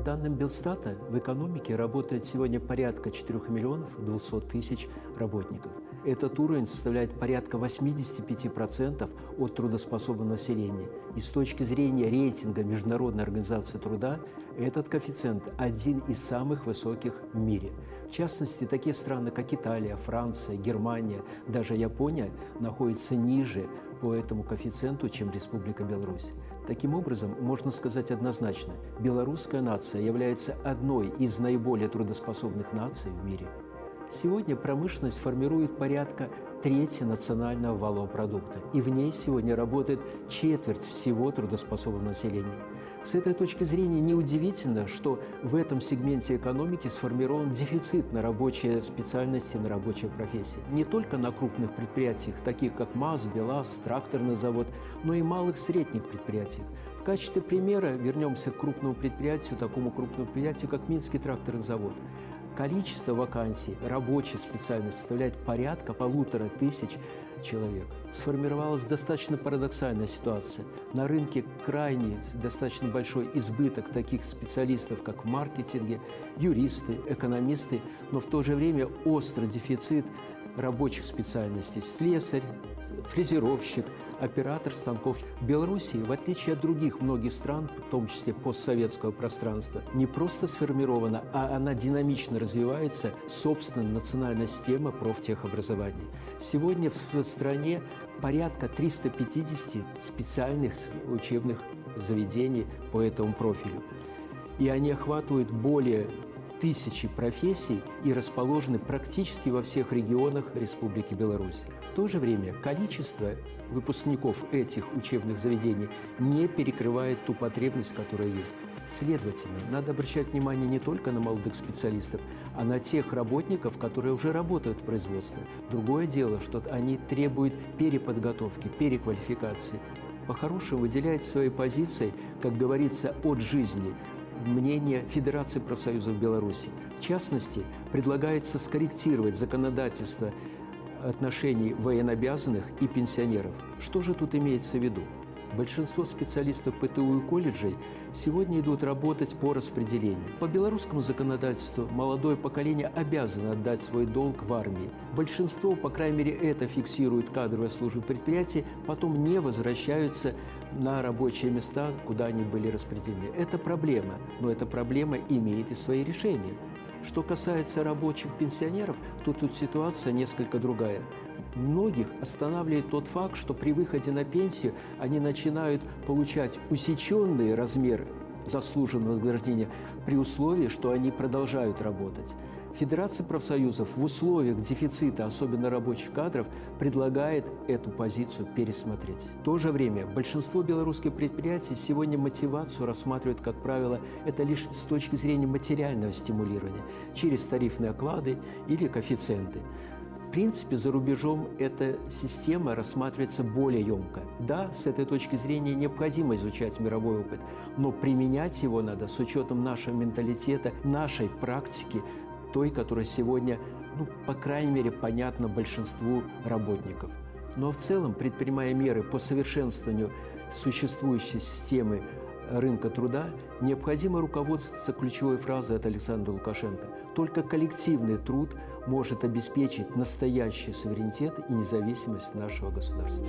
данным Белстата, в экономике работает сегодня порядка 4 миллионов 200 тысяч работников. Этот уровень составляет порядка 85% от трудоспособного населения. И с точки зрения рейтинга Международной организации труда, этот коэффициент один из самых высоких в мире. В частности, такие страны, как Италия, Франция, Германия, даже Япония находятся ниже по этому коэффициенту, чем Республика Беларусь. Таким образом, можно сказать однозначно, белорусская нация является одной из наиболее трудоспособных наций в мире. Сегодня промышленность формирует порядка трети национального валового продукта, и в ней сегодня работает четверть всего трудоспособного населения. С этой точки зрения неудивительно, что в этом сегменте экономики сформирован дефицит на рабочие специальности, на рабочие профессии. Не только на крупных предприятиях, таких как МАЗ, БелАЗ, тракторный завод, но и малых средних предприятиях. В качестве примера вернемся к крупному предприятию, такому крупному предприятию, как Минский тракторный завод количество вакансий рабочей специальности составляет порядка полутора тысяч человек. Сформировалась достаточно парадоксальная ситуация. На рынке крайне достаточно большой избыток таких специалистов, как в маркетинге, юристы, экономисты, но в то же время острый дефицит рабочих специальностей – слесарь, фрезеровщик, оператор станков. В в отличие от других многих стран, в том числе постсоветского пространства, не просто сформирована, а она динамично развивается собственная национальная система профтехобразования. Сегодня в стране порядка 350 специальных учебных заведений по этому профилю. И они охватывают более тысячи профессий и расположены практически во всех регионах Республики Беларусь. В то же время количество выпускников этих учебных заведений не перекрывает ту потребность, которая есть. Следовательно, надо обращать внимание не только на молодых специалистов, а на тех работников, которые уже работают в производстве. Другое дело, что они требуют переподготовки, переквалификации. По-хорошему выделяет своей позиции, как говорится, от жизни, мнение Федерации профсоюзов Беларуси. В частности, предлагается скорректировать законодательство отношений военнообязанных и пенсионеров. Что же тут имеется в виду? Большинство специалистов ПТУ и колледжей сегодня идут работать по распределению. По белорусскому законодательству молодое поколение обязано отдать свой долг в армии. Большинство, по крайней мере, это фиксирует кадровая служба предприятий, потом не возвращаются на рабочие места, куда они были распределены. Это проблема, но эта проблема имеет и свои решения. Что касается рабочих пенсионеров, то тут ситуация несколько другая. Многих останавливает тот факт, что при выходе на пенсию они начинают получать усеченные размеры заслуженного вознаграждения при условии, что они продолжают работать. Федерация профсоюзов в условиях дефицита, особенно рабочих кадров, предлагает эту позицию пересмотреть. В то же время большинство белорусских предприятий сегодня мотивацию рассматривают, как правило, это лишь с точки зрения материального стимулирования, через тарифные оклады или коэффициенты. В принципе, за рубежом эта система рассматривается более емко. Да, с этой точки зрения необходимо изучать мировой опыт, но применять его надо с учетом нашего менталитета, нашей практики, той, которая сегодня, ну, по крайней мере, понятна большинству работников. Но в целом, предпринимая меры по совершенствованию существующей системы рынка труда, необходимо руководствоваться ключевой фразой от Александра Лукашенко. Только коллективный труд может обеспечить настоящий суверенитет и независимость нашего государства.